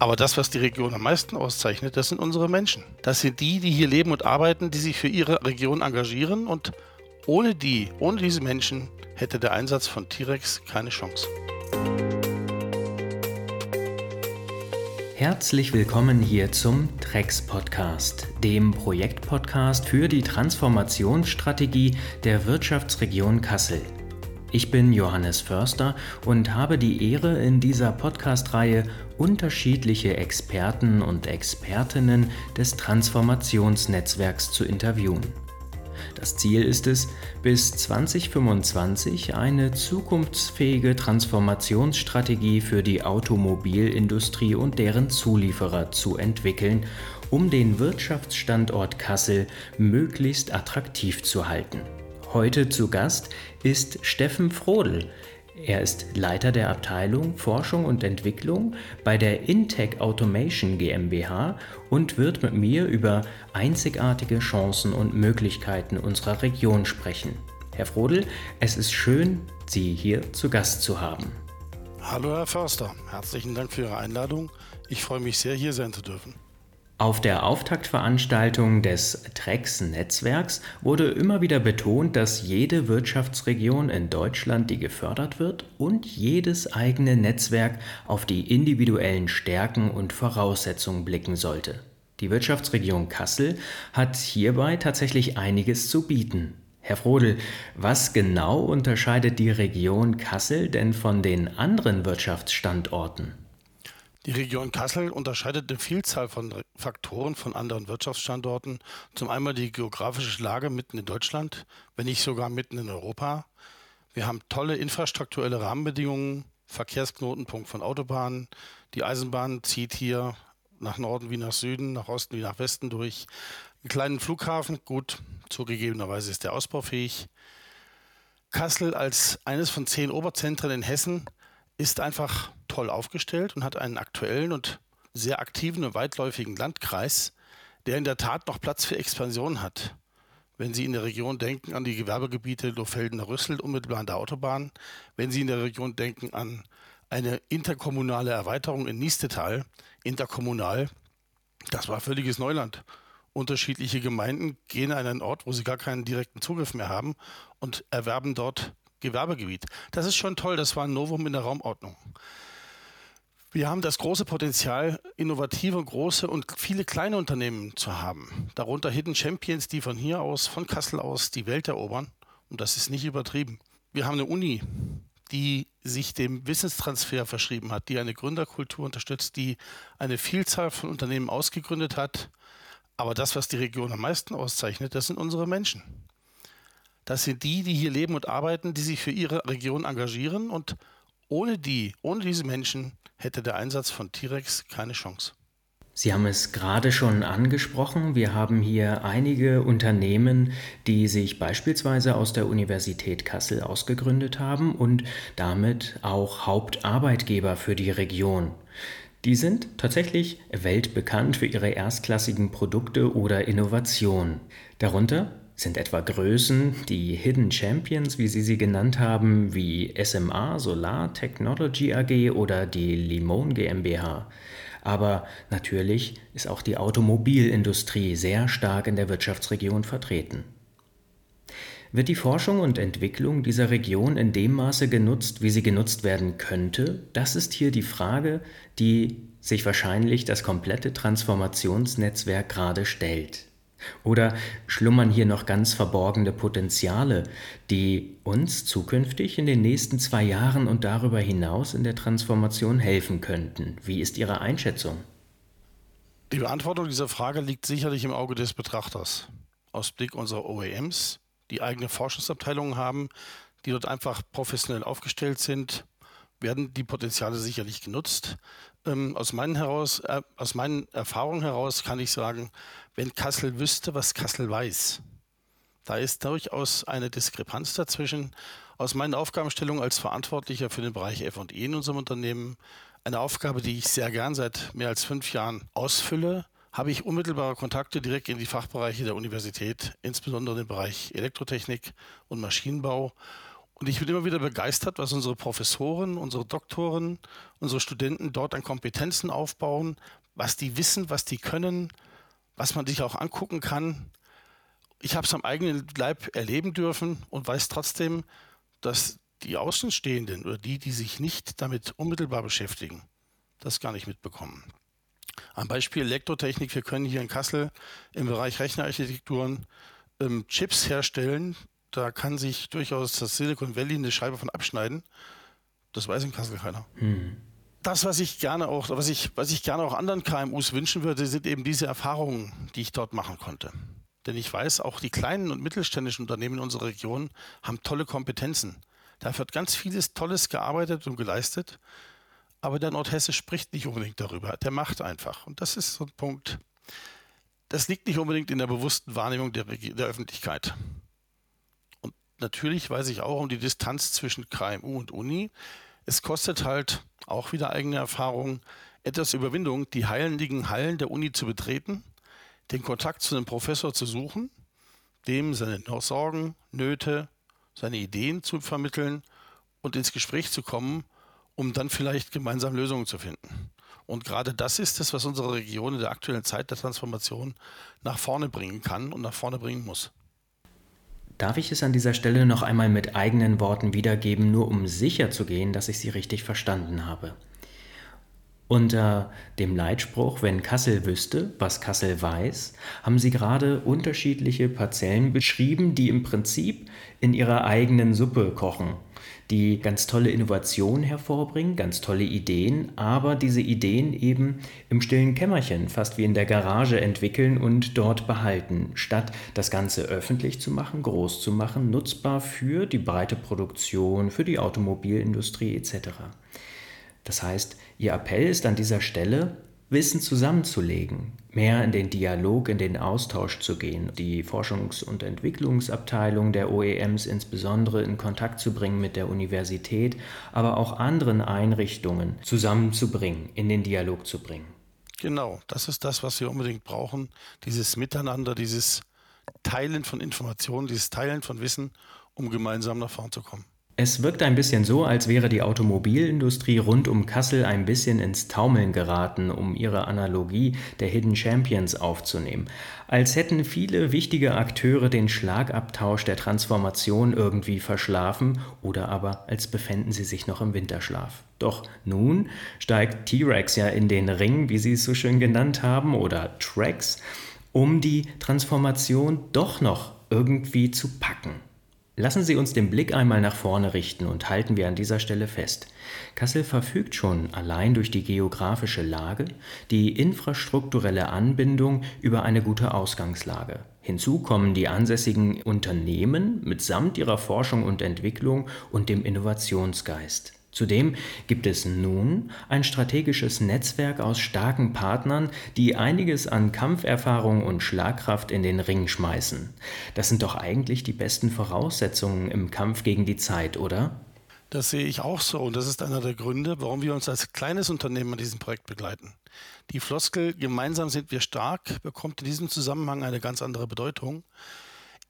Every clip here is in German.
Aber das, was die Region am meisten auszeichnet, das sind unsere Menschen. Das sind die, die hier leben und arbeiten, die sich für ihre Region engagieren und ohne die, ohne diese Menschen hätte der Einsatz von T-Rex keine Chance. Herzlich willkommen hier zum Trex Podcast, dem Projektpodcast für die Transformationsstrategie der Wirtschaftsregion Kassel. Ich bin Johannes Förster und habe die Ehre, in dieser Podcast-Reihe unterschiedliche Experten und Expertinnen des Transformationsnetzwerks zu interviewen. Das Ziel ist es, bis 2025 eine zukunftsfähige Transformationsstrategie für die Automobilindustrie und deren Zulieferer zu entwickeln, um den Wirtschaftsstandort Kassel möglichst attraktiv zu halten. Heute zu Gast ist Steffen Frodel. Er ist Leiter der Abteilung Forschung und Entwicklung bei der Intech Automation GmbH und wird mit mir über einzigartige Chancen und Möglichkeiten unserer Region sprechen. Herr Frodel, es ist schön, Sie hier zu Gast zu haben. Hallo Herr Förster, herzlichen Dank für Ihre Einladung. Ich freue mich sehr, hier sein zu dürfen. Auf der Auftaktveranstaltung des TREX-Netzwerks wurde immer wieder betont, dass jede Wirtschaftsregion in Deutschland, die gefördert wird, und jedes eigene Netzwerk auf die individuellen Stärken und Voraussetzungen blicken sollte. Die Wirtschaftsregion Kassel hat hierbei tatsächlich einiges zu bieten. Herr Frodel, was genau unterscheidet die Region Kassel denn von den anderen Wirtschaftsstandorten? Die Region Kassel unterscheidet eine Vielzahl von Faktoren von anderen Wirtschaftsstandorten. Zum einen die geografische Lage mitten in Deutschland, wenn nicht sogar mitten in Europa. Wir haben tolle infrastrukturelle Rahmenbedingungen, Verkehrsknotenpunkt von Autobahnen. Die Eisenbahn zieht hier nach Norden wie nach Süden, nach Osten wie nach Westen durch. Einen kleinen Flughafen, gut, zugegebenerweise ist der ausbaufähig. Kassel als eines von zehn Oberzentren in Hessen ist einfach toll aufgestellt und hat einen aktuellen und sehr aktiven und weitläufigen Landkreis, der in der Tat noch Platz für Expansion hat. Wenn Sie in der Region denken an die Gewerbegebiete Lohfeldener Rüssel unmittelbar an der Autobahn, wenn Sie in der Region denken an eine interkommunale Erweiterung in Niestetal, interkommunal, das war völliges Neuland. Unterschiedliche Gemeinden gehen an einen Ort, wo sie gar keinen direkten Zugriff mehr haben und erwerben dort Gewerbegebiet. Das ist schon toll, das war ein Novum in der Raumordnung. Wir haben das große Potenzial, innovative, große und viele kleine Unternehmen zu haben. Darunter Hidden Champions, die von hier aus, von Kassel aus, die Welt erobern. Und das ist nicht übertrieben. Wir haben eine Uni, die sich dem Wissenstransfer verschrieben hat, die eine Gründerkultur unterstützt, die eine Vielzahl von Unternehmen ausgegründet hat. Aber das, was die Region am meisten auszeichnet, das sind unsere Menschen. Das sind die, die hier leben und arbeiten, die sich für ihre Region engagieren. Und ohne die, ohne diese Menschen hätte der Einsatz von T-Rex keine Chance. Sie haben es gerade schon angesprochen. Wir haben hier einige Unternehmen, die sich beispielsweise aus der Universität Kassel ausgegründet haben und damit auch Hauptarbeitgeber für die Region. Die sind tatsächlich weltbekannt für ihre erstklassigen Produkte oder Innovationen. Darunter sind etwa Größen, die Hidden Champions, wie Sie sie genannt haben, wie SMA Solar Technology AG oder die Limon GmbH. Aber natürlich ist auch die Automobilindustrie sehr stark in der Wirtschaftsregion vertreten. Wird die Forschung und Entwicklung dieser Region in dem Maße genutzt, wie sie genutzt werden könnte? Das ist hier die Frage, die sich wahrscheinlich das komplette Transformationsnetzwerk gerade stellt. Oder schlummern hier noch ganz verborgene Potenziale, die uns zukünftig in den nächsten zwei Jahren und darüber hinaus in der Transformation helfen könnten? Wie ist Ihre Einschätzung? Die Beantwortung dieser Frage liegt sicherlich im Auge des Betrachters. Aus Blick unserer OEMs, die eigene Forschungsabteilungen haben, die dort einfach professionell aufgestellt sind, werden die Potenziale sicherlich genutzt. Ähm, aus, meinen heraus, äh, aus meinen Erfahrungen heraus kann ich sagen, wenn Kassel wüsste, was Kassel weiß, da ist durchaus eine Diskrepanz dazwischen. Aus meinen Aufgabenstellungen als Verantwortlicher für den Bereich FE in unserem Unternehmen, eine Aufgabe, die ich sehr gern seit mehr als fünf Jahren ausfülle, habe ich unmittelbare Kontakte direkt in die Fachbereiche der Universität, insbesondere im Bereich Elektrotechnik und Maschinenbau Und ich bin immer wieder begeistert, was unsere Professoren, unsere Doktoren, unsere Studenten dort an Kompetenzen aufbauen, was die wissen, was die können, was man sich auch angucken kann. Ich habe es am eigenen Leib erleben dürfen und weiß trotzdem, dass die Außenstehenden oder die, die sich nicht damit unmittelbar beschäftigen, das gar nicht mitbekommen. Am Beispiel Elektrotechnik, wir können hier in Kassel im Bereich Rechnerarchitekturen ähm, Chips herstellen, da kann sich durchaus das Silicon Valley eine Scheibe von abschneiden. Das weiß in Kassel keiner. Hm. Das, was ich gerne auch, was ich, was ich gerne auch anderen KMUs wünschen würde, sind eben diese Erfahrungen, die ich dort machen konnte. Denn ich weiß, auch die kleinen und mittelständischen Unternehmen in unserer Region haben tolle Kompetenzen. Da wird ganz vieles Tolles gearbeitet und geleistet. Aber der Nordhesse spricht nicht unbedingt darüber. Der macht einfach. Und das ist so ein Punkt. Das liegt nicht unbedingt in der bewussten Wahrnehmung der, der Öffentlichkeit natürlich weiß ich auch um die Distanz zwischen KMU und Uni. Es kostet halt auch wieder eigene Erfahrung, etwas Überwindung, die heiligen Hallen der Uni zu betreten, den Kontakt zu einem Professor zu suchen, dem seine Sorgen, Nöte, seine Ideen zu vermitteln und ins Gespräch zu kommen, um dann vielleicht gemeinsam Lösungen zu finden. Und gerade das ist es, was unsere Region in der aktuellen Zeit der Transformation nach vorne bringen kann und nach vorne bringen muss. Darf ich es an dieser Stelle noch einmal mit eigenen Worten wiedergeben, nur um sicher zu gehen, dass ich Sie richtig verstanden habe? Unter dem Leitspruch, wenn Kassel wüsste, was Kassel weiß, haben Sie gerade unterschiedliche Parzellen beschrieben, die im Prinzip in ihrer eigenen Suppe kochen die ganz tolle Innovationen hervorbringen, ganz tolle Ideen, aber diese Ideen eben im stillen Kämmerchen, fast wie in der Garage entwickeln und dort behalten, statt das Ganze öffentlich zu machen, groß zu machen, nutzbar für die breite Produktion, für die Automobilindustrie etc. Das heißt, Ihr Appell ist an dieser Stelle, Wissen zusammenzulegen, mehr in den Dialog, in den Austausch zu gehen, die Forschungs- und Entwicklungsabteilung der OEMs insbesondere in Kontakt zu bringen mit der Universität, aber auch anderen Einrichtungen zusammenzubringen, in den Dialog zu bringen. Genau, das ist das, was wir unbedingt brauchen, dieses Miteinander, dieses Teilen von Informationen, dieses Teilen von Wissen, um gemeinsam nach vorn zu kommen. Es wirkt ein bisschen so, als wäre die Automobilindustrie rund um Kassel ein bisschen ins Taumeln geraten, um ihre Analogie der Hidden Champions aufzunehmen. Als hätten viele wichtige Akteure den Schlagabtausch der Transformation irgendwie verschlafen oder aber als befänden sie sich noch im Winterschlaf. Doch nun steigt T-Rex ja in den Ring, wie sie es so schön genannt haben, oder Tracks, um die Transformation doch noch irgendwie zu packen. Lassen Sie uns den Blick einmal nach vorne richten und halten wir an dieser Stelle fest. Kassel verfügt schon allein durch die geografische Lage, die infrastrukturelle Anbindung über eine gute Ausgangslage. Hinzu kommen die ansässigen Unternehmen mitsamt ihrer Forschung und Entwicklung und dem Innovationsgeist. Zudem gibt es nun ein strategisches Netzwerk aus starken Partnern, die einiges an Kampferfahrung und Schlagkraft in den Ring schmeißen. Das sind doch eigentlich die besten Voraussetzungen im Kampf gegen die Zeit, oder? Das sehe ich auch so und das ist einer der Gründe, warum wir uns als kleines Unternehmen an diesem Projekt begleiten. Die Floskel gemeinsam sind wir stark bekommt in diesem Zusammenhang eine ganz andere Bedeutung.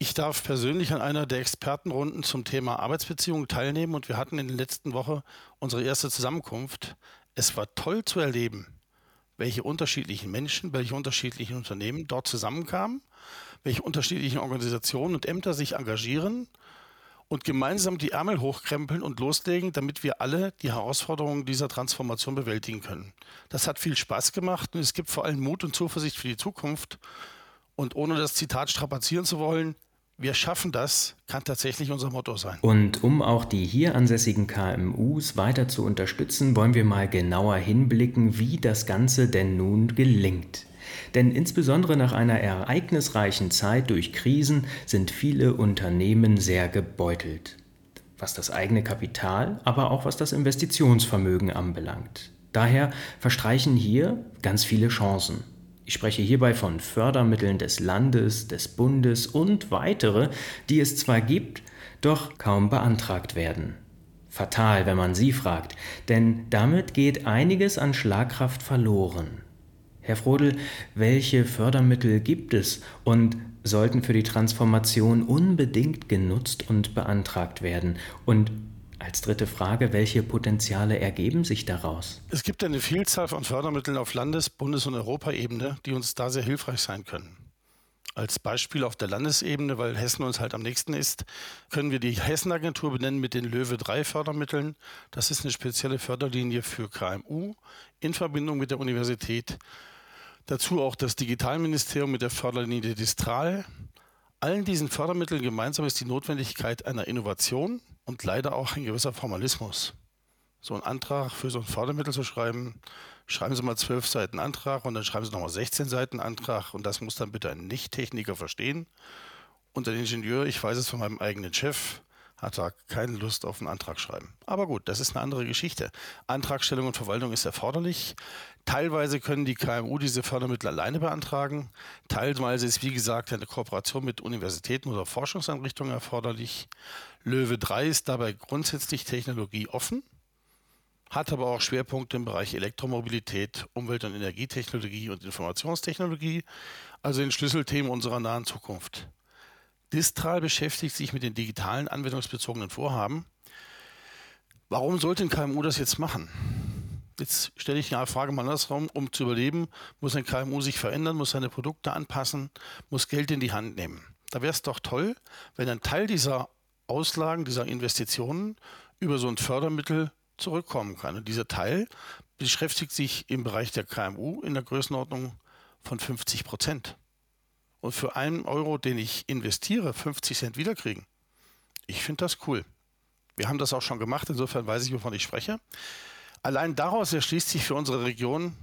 Ich darf persönlich an einer der Expertenrunden zum Thema Arbeitsbeziehungen teilnehmen und wir hatten in der letzten Woche unsere erste Zusammenkunft. Es war toll zu erleben, welche unterschiedlichen Menschen, welche unterschiedlichen Unternehmen dort zusammenkamen, welche unterschiedlichen Organisationen und Ämter sich engagieren und gemeinsam die Ärmel hochkrempeln und loslegen, damit wir alle die Herausforderungen dieser Transformation bewältigen können. Das hat viel Spaß gemacht und es gibt vor allem Mut und Zuversicht für die Zukunft. Und ohne das Zitat strapazieren zu wollen, wir schaffen das, kann tatsächlich unser Motto sein. Und um auch die hier ansässigen KMUs weiter zu unterstützen, wollen wir mal genauer hinblicken, wie das Ganze denn nun gelingt. Denn insbesondere nach einer ereignisreichen Zeit durch Krisen sind viele Unternehmen sehr gebeutelt, was das eigene Kapital, aber auch was das Investitionsvermögen anbelangt. Daher verstreichen hier ganz viele Chancen. Ich spreche hierbei von Fördermitteln des Landes, des Bundes und weitere, die es zwar gibt, doch kaum beantragt werden. Fatal, wenn man Sie fragt, denn damit geht einiges an Schlagkraft verloren. Herr Frodel, welche Fördermittel gibt es und sollten für die Transformation unbedingt genutzt und beantragt werden. Und als dritte Frage, welche Potenziale ergeben sich daraus? Es gibt eine Vielzahl von Fördermitteln auf Landes-, Bundes- und Europaebene, die uns da sehr hilfreich sein können. Als Beispiel auf der Landesebene, weil Hessen uns halt am nächsten ist, können wir die Hessenagentur benennen mit den Löwe 3 Fördermitteln. Das ist eine spezielle Förderlinie für KMU in Verbindung mit der Universität. Dazu auch das Digitalministerium mit der Förderlinie Distral. Allen diesen Fördermitteln gemeinsam ist die Notwendigkeit einer Innovation und leider auch ein gewisser Formalismus. So einen Antrag für so ein Fördermittel zu schreiben, schreiben Sie mal zwölf Seiten Antrag und dann schreiben Sie nochmal 16 Seiten Antrag und das muss dann bitte ein Nicht-Techniker verstehen. Und ein Ingenieur, ich weiß es von meinem eigenen Chef, hat da keine Lust auf einen Antrag schreiben. Aber gut, das ist eine andere Geschichte. Antragstellung und Verwaltung ist erforderlich. Teilweise können die KMU diese Fördermittel alleine beantragen. Teilweise ist, wie gesagt, eine Kooperation mit Universitäten oder Forschungseinrichtungen erforderlich. Löwe 3 ist dabei grundsätzlich technologieoffen, hat aber auch Schwerpunkte im Bereich Elektromobilität, Umwelt- und Energietechnologie und Informationstechnologie, also in Schlüsselthemen unserer nahen Zukunft. Distral beschäftigt sich mit den digitalen anwendungsbezogenen Vorhaben. Warum sollte ein KMU das jetzt machen? Jetzt stelle ich eine Frage mal andersrum, um zu überleben, muss ein KMU sich verändern, muss seine Produkte anpassen, muss Geld in die Hand nehmen. Da wäre es doch toll, wenn ein Teil dieser Auslagen, dieser Investitionen über so ein Fördermittel zurückkommen kann. Und dieser Teil beschäftigt sich im Bereich der KMU in der Größenordnung von 50 Prozent und für einen Euro, den ich investiere, 50 Cent wiederkriegen. Ich finde das cool. Wir haben das auch schon gemacht, insofern weiß ich, wovon ich spreche. Allein daraus erschließt sich für unsere Region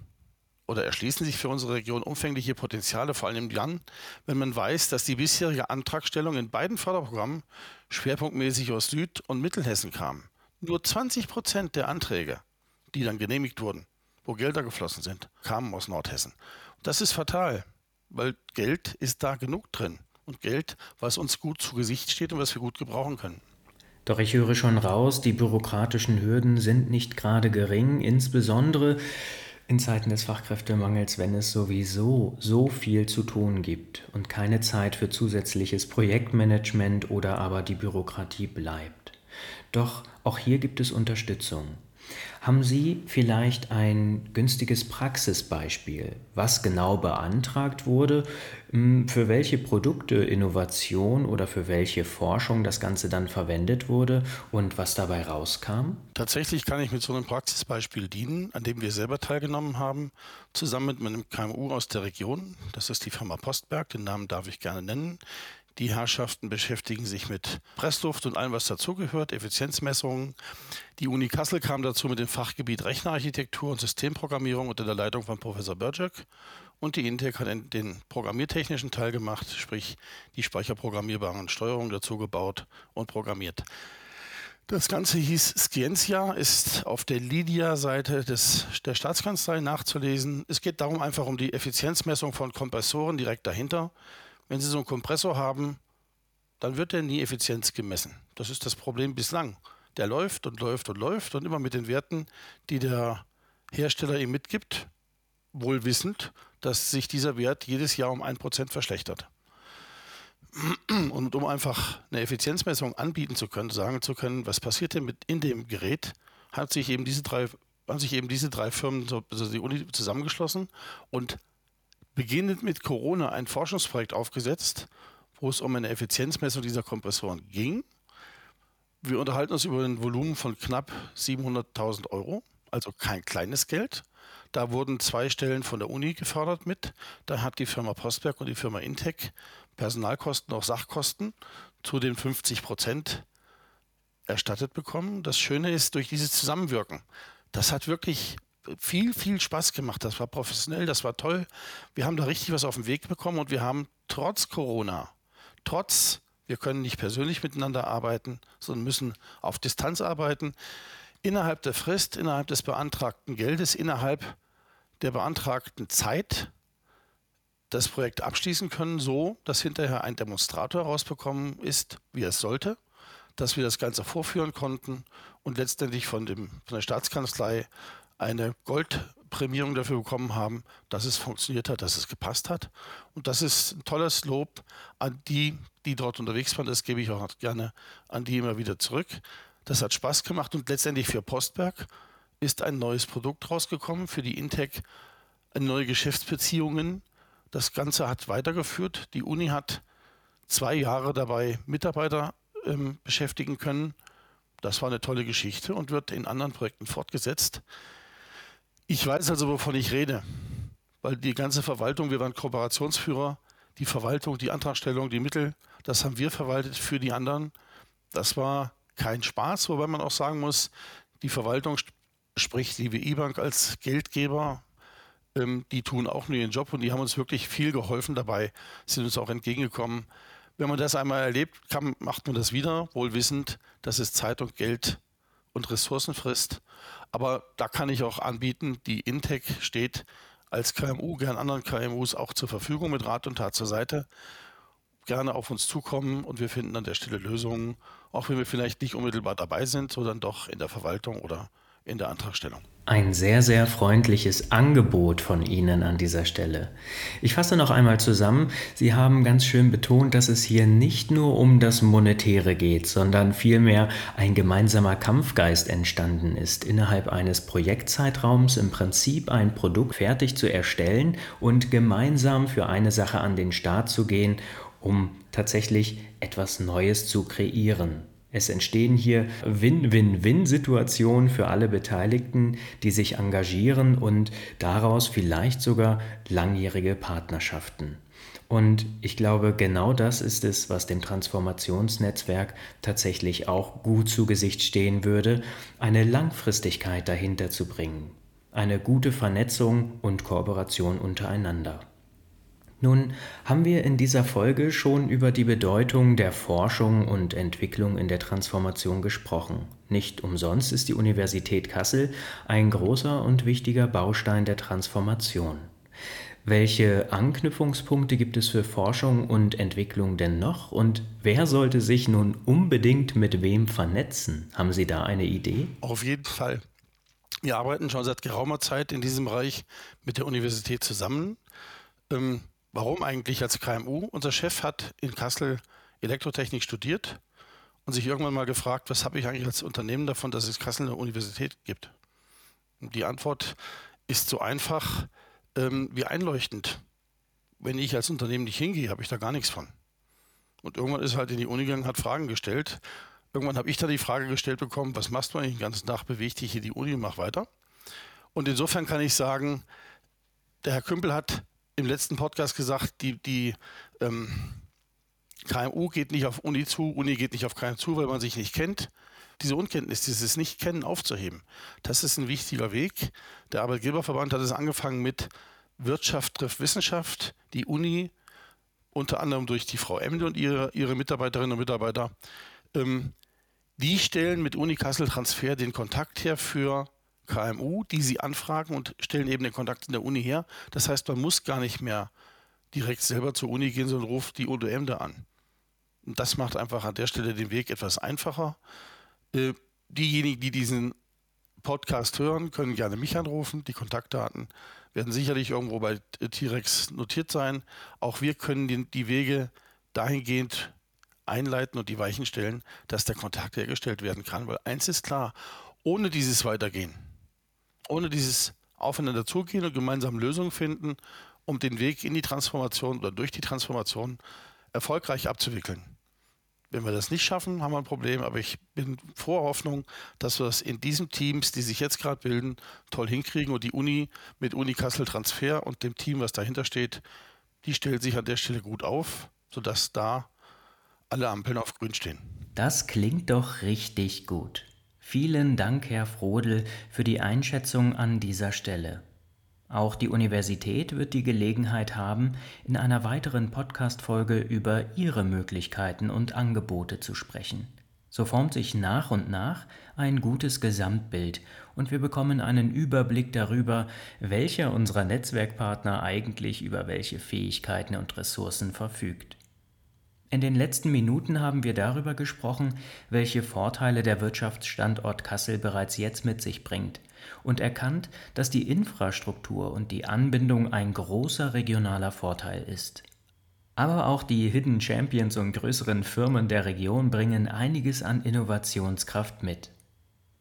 oder erschließen sich für unsere Region umfängliche Potenziale, vor allem dann, wenn man weiß, dass die bisherige Antragstellung in beiden Förderprogrammen schwerpunktmäßig aus Süd- und Mittelhessen kam. Nur 20 Prozent der Anträge, die dann genehmigt wurden, wo Gelder geflossen sind, kamen aus Nordhessen. Das ist fatal weil Geld ist da genug drin. Und Geld, was uns gut zu Gesicht steht und was wir gut gebrauchen können. Doch ich höre schon raus, die bürokratischen Hürden sind nicht gerade gering, insbesondere in Zeiten des Fachkräftemangels, wenn es sowieso so viel zu tun gibt und keine Zeit für zusätzliches Projektmanagement oder aber die Bürokratie bleibt. Doch auch hier gibt es Unterstützung. Haben Sie vielleicht ein günstiges Praxisbeispiel, was genau beantragt wurde, hm, für welche Produkte, Innovation oder für welche Forschung das Ganze dann verwendet wurde und was dabei rauskam? Tatsächlich kann ich mit so einem Praxisbeispiel dienen, an dem wir selber teilgenommen haben, zusammen mit einem KMU aus der Region. Das ist die Firma Postberg, den Namen darf ich gerne nennen. Die Herrschaften beschäftigen sich mit Pressluft und allem, was dazugehört, Effizienzmessungen. Die Uni Kassel kam dazu mit dem Fachgebiet Rechnerarchitektur und Systemprogrammierung unter der Leitung von Professor Berczek. Und die Intec hat den programmiertechnischen Teil gemacht, sprich die speicherprogrammierbaren Steuerungen dazu gebaut und programmiert. Das Ganze hieß Scientia, ist auf der Lydia-Seite der Staatskanzlei nachzulesen. Es geht darum einfach um die Effizienzmessung von Kompressoren direkt dahinter. Wenn Sie so einen Kompressor haben, dann wird der nie Effizienz gemessen. Das ist das Problem bislang. Der läuft und läuft und läuft und immer mit den Werten, die der Hersteller ihm mitgibt, wohl wissend, dass sich dieser Wert jedes Jahr um ein Prozent verschlechtert. Und um einfach eine Effizienzmessung anbieten zu können, sagen zu können, was passiert denn mit in dem Gerät, hat sich eben diese drei, haben sich eben diese drei Firmen, also die Uni zusammengeschlossen und beginnend mit Corona ein Forschungsprojekt aufgesetzt, wo es um eine Effizienzmessung dieser Kompressoren ging. Wir unterhalten uns über ein Volumen von knapp 700.000 Euro, also kein kleines Geld. Da wurden zwei Stellen von der Uni gefördert mit. Da hat die Firma Postberg und die Firma Intec Personalkosten, auch Sachkosten zu den 50 Prozent erstattet bekommen. Das Schöne ist, durch dieses Zusammenwirken, das hat wirklich viel, viel Spaß gemacht. Das war professionell, das war toll. Wir haben da richtig was auf den Weg bekommen und wir haben trotz Corona, trotz, wir können nicht persönlich miteinander arbeiten, sondern müssen auf Distanz arbeiten, innerhalb der Frist, innerhalb des beantragten Geldes, innerhalb der beantragten Zeit das Projekt abschließen können, so dass hinterher ein Demonstrator herausbekommen ist, wie es sollte, dass wir das Ganze vorführen konnten und letztendlich von, dem, von der Staatskanzlei eine Gold Prämierung dafür bekommen haben, dass es funktioniert hat, dass es gepasst hat. Und das ist ein tolles Lob an die, die dort unterwegs waren. Das gebe ich auch gerne an die immer wieder zurück. Das hat Spaß gemacht und letztendlich für Postberg ist ein neues Produkt rausgekommen, für die Intec neue Geschäftsbeziehungen. Das Ganze hat weitergeführt. Die Uni hat zwei Jahre dabei Mitarbeiter ähm, beschäftigen können. Das war eine tolle Geschichte und wird in anderen Projekten fortgesetzt. Ich weiß also, wovon ich rede, weil die ganze Verwaltung, wir waren Kooperationsführer, die Verwaltung, die Antragstellung, die Mittel, das haben wir verwaltet für die anderen. Das war kein Spaß, wobei man auch sagen muss, die Verwaltung, sprich die WI-Bank als Geldgeber, ähm, die tun auch nur ihren Job und die haben uns wirklich viel geholfen dabei, sind uns auch entgegengekommen. Wenn man das einmal erlebt, kann, macht man das wieder, wohl wissend, dass es Zeit und Geld und Ressourcen frisst. Aber da kann ich auch anbieten, die Intec steht als KMU, gern anderen KMUs auch zur Verfügung mit Rat und Tat zur Seite. Gerne auf uns zukommen und wir finden an der Stelle Lösungen, auch wenn wir vielleicht nicht unmittelbar dabei sind, sondern doch in der Verwaltung oder in der Antragstellung. Ein sehr, sehr freundliches Angebot von Ihnen an dieser Stelle. Ich fasse noch einmal zusammen. Sie haben ganz schön betont, dass es hier nicht nur um das Monetäre geht, sondern vielmehr ein gemeinsamer Kampfgeist entstanden ist, innerhalb eines Projektzeitraums im Prinzip ein Produkt fertig zu erstellen und gemeinsam für eine Sache an den Start zu gehen, um tatsächlich etwas Neues zu kreieren. Es entstehen hier Win-Win-Win-Situationen für alle Beteiligten, die sich engagieren und daraus vielleicht sogar langjährige Partnerschaften. Und ich glaube, genau das ist es, was dem Transformationsnetzwerk tatsächlich auch gut zu Gesicht stehen würde, eine Langfristigkeit dahinter zu bringen, eine gute Vernetzung und Kooperation untereinander. Nun haben wir in dieser Folge schon über die Bedeutung der Forschung und Entwicklung in der Transformation gesprochen. Nicht umsonst ist die Universität Kassel ein großer und wichtiger Baustein der Transformation. Welche Anknüpfungspunkte gibt es für Forschung und Entwicklung denn noch und wer sollte sich nun unbedingt mit wem vernetzen? Haben Sie da eine Idee? Auf jeden Fall. Wir arbeiten schon seit geraumer Zeit in diesem Bereich mit der Universität zusammen. Ähm, Warum eigentlich als KMU? Unser Chef hat in Kassel Elektrotechnik studiert und sich irgendwann mal gefragt, was habe ich eigentlich als Unternehmen davon, dass es Kassel eine Universität gibt? Und die Antwort ist so einfach ähm, wie einleuchtend. Wenn ich als Unternehmen nicht hingehe, habe ich da gar nichts von. Und irgendwann ist er halt in die Uni gegangen, hat Fragen gestellt. Irgendwann habe ich da die Frage gestellt bekommen, was machst du eigentlich den ganzen Tag? Beweg dich hier die Uni und mach weiter. Und insofern kann ich sagen, der Herr Kümpel hat im letzten Podcast gesagt, die, die ähm, KMU geht nicht auf Uni zu, Uni geht nicht auf KMU zu, weil man sich nicht kennt. Diese Unkenntnis, dieses Nicht-Kennen aufzuheben, das ist ein wichtiger Weg. Der Arbeitgeberverband hat es angefangen mit Wirtschaft trifft Wissenschaft. Die Uni, unter anderem durch die Frau Emde und ihre, ihre Mitarbeiterinnen und Mitarbeiter, ähm, die stellen mit Uni Kassel Transfer den Kontakt her für KMU, die sie anfragen und stellen eben den Kontakt in der Uni her. Das heißt, man muss gar nicht mehr direkt selber zur Uni gehen, sondern ruft die UDM da an. Und das macht einfach an der Stelle den Weg etwas einfacher. Äh, diejenigen, die diesen Podcast hören, können gerne mich anrufen. Die Kontaktdaten werden sicherlich irgendwo bei T-Rex notiert sein. Auch wir können die Wege dahingehend einleiten und die Weichen stellen, dass der Kontakt hergestellt werden kann. Weil eins ist klar, ohne dieses Weitergehen ohne dieses Aufeinander zugehen und gemeinsam Lösungen finden, um den Weg in die Transformation oder durch die Transformation erfolgreich abzuwickeln. Wenn wir das nicht schaffen, haben wir ein Problem, aber ich bin vor Hoffnung, dass wir das in diesen Teams, die sich jetzt gerade bilden, toll hinkriegen und die Uni mit Uni Kassel Transfer und dem Team, was dahinter steht, die stellt sich an der Stelle gut auf, sodass da alle Ampeln auf grün stehen. Das klingt doch richtig gut. Vielen Dank, Herr Frodel, für die Einschätzung an dieser Stelle. Auch die Universität wird die Gelegenheit haben, in einer weiteren Podcast-Folge über ihre Möglichkeiten und Angebote zu sprechen. So formt sich nach und nach ein gutes Gesamtbild und wir bekommen einen Überblick darüber, welcher unserer Netzwerkpartner eigentlich über welche Fähigkeiten und Ressourcen verfügt. In den letzten Minuten haben wir darüber gesprochen, welche Vorteile der Wirtschaftsstandort Kassel bereits jetzt mit sich bringt und erkannt, dass die Infrastruktur und die Anbindung ein großer regionaler Vorteil ist. Aber auch die Hidden Champions und größeren Firmen der Region bringen einiges an Innovationskraft mit.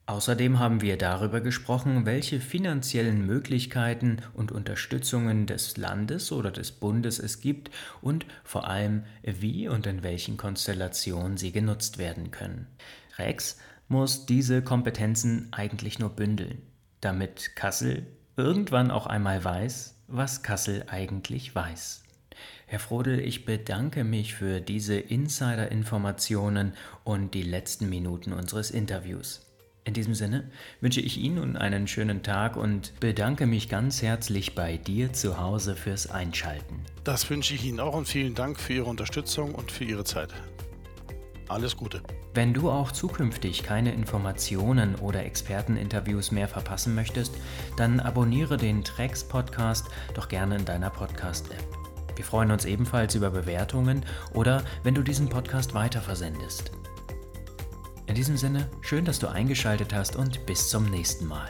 Außerdem haben wir darüber gesprochen, welche finanziellen Möglichkeiten und Unterstützungen des Landes oder des Bundes es gibt und vor allem, wie und in welchen Konstellationen sie genutzt werden können. Rex muss diese Kompetenzen eigentlich nur bündeln, damit Kassel irgendwann auch einmal weiß, was Kassel eigentlich weiß. Herr Frodel, ich bedanke mich für diese Insider-Informationen und die letzten Minuten unseres Interviews. In diesem Sinne wünsche ich Ihnen nun einen schönen Tag und bedanke mich ganz herzlich bei dir zu Hause fürs Einschalten. Das wünsche ich Ihnen auch und vielen Dank für Ihre Unterstützung und für Ihre Zeit. Alles Gute. Wenn du auch zukünftig keine Informationen oder Experteninterviews mehr verpassen möchtest, dann abonniere den Trex Podcast doch gerne in deiner Podcast-App. Wir freuen uns ebenfalls über Bewertungen oder wenn du diesen Podcast weiterversendest. In diesem Sinne, schön, dass du eingeschaltet hast und bis zum nächsten Mal.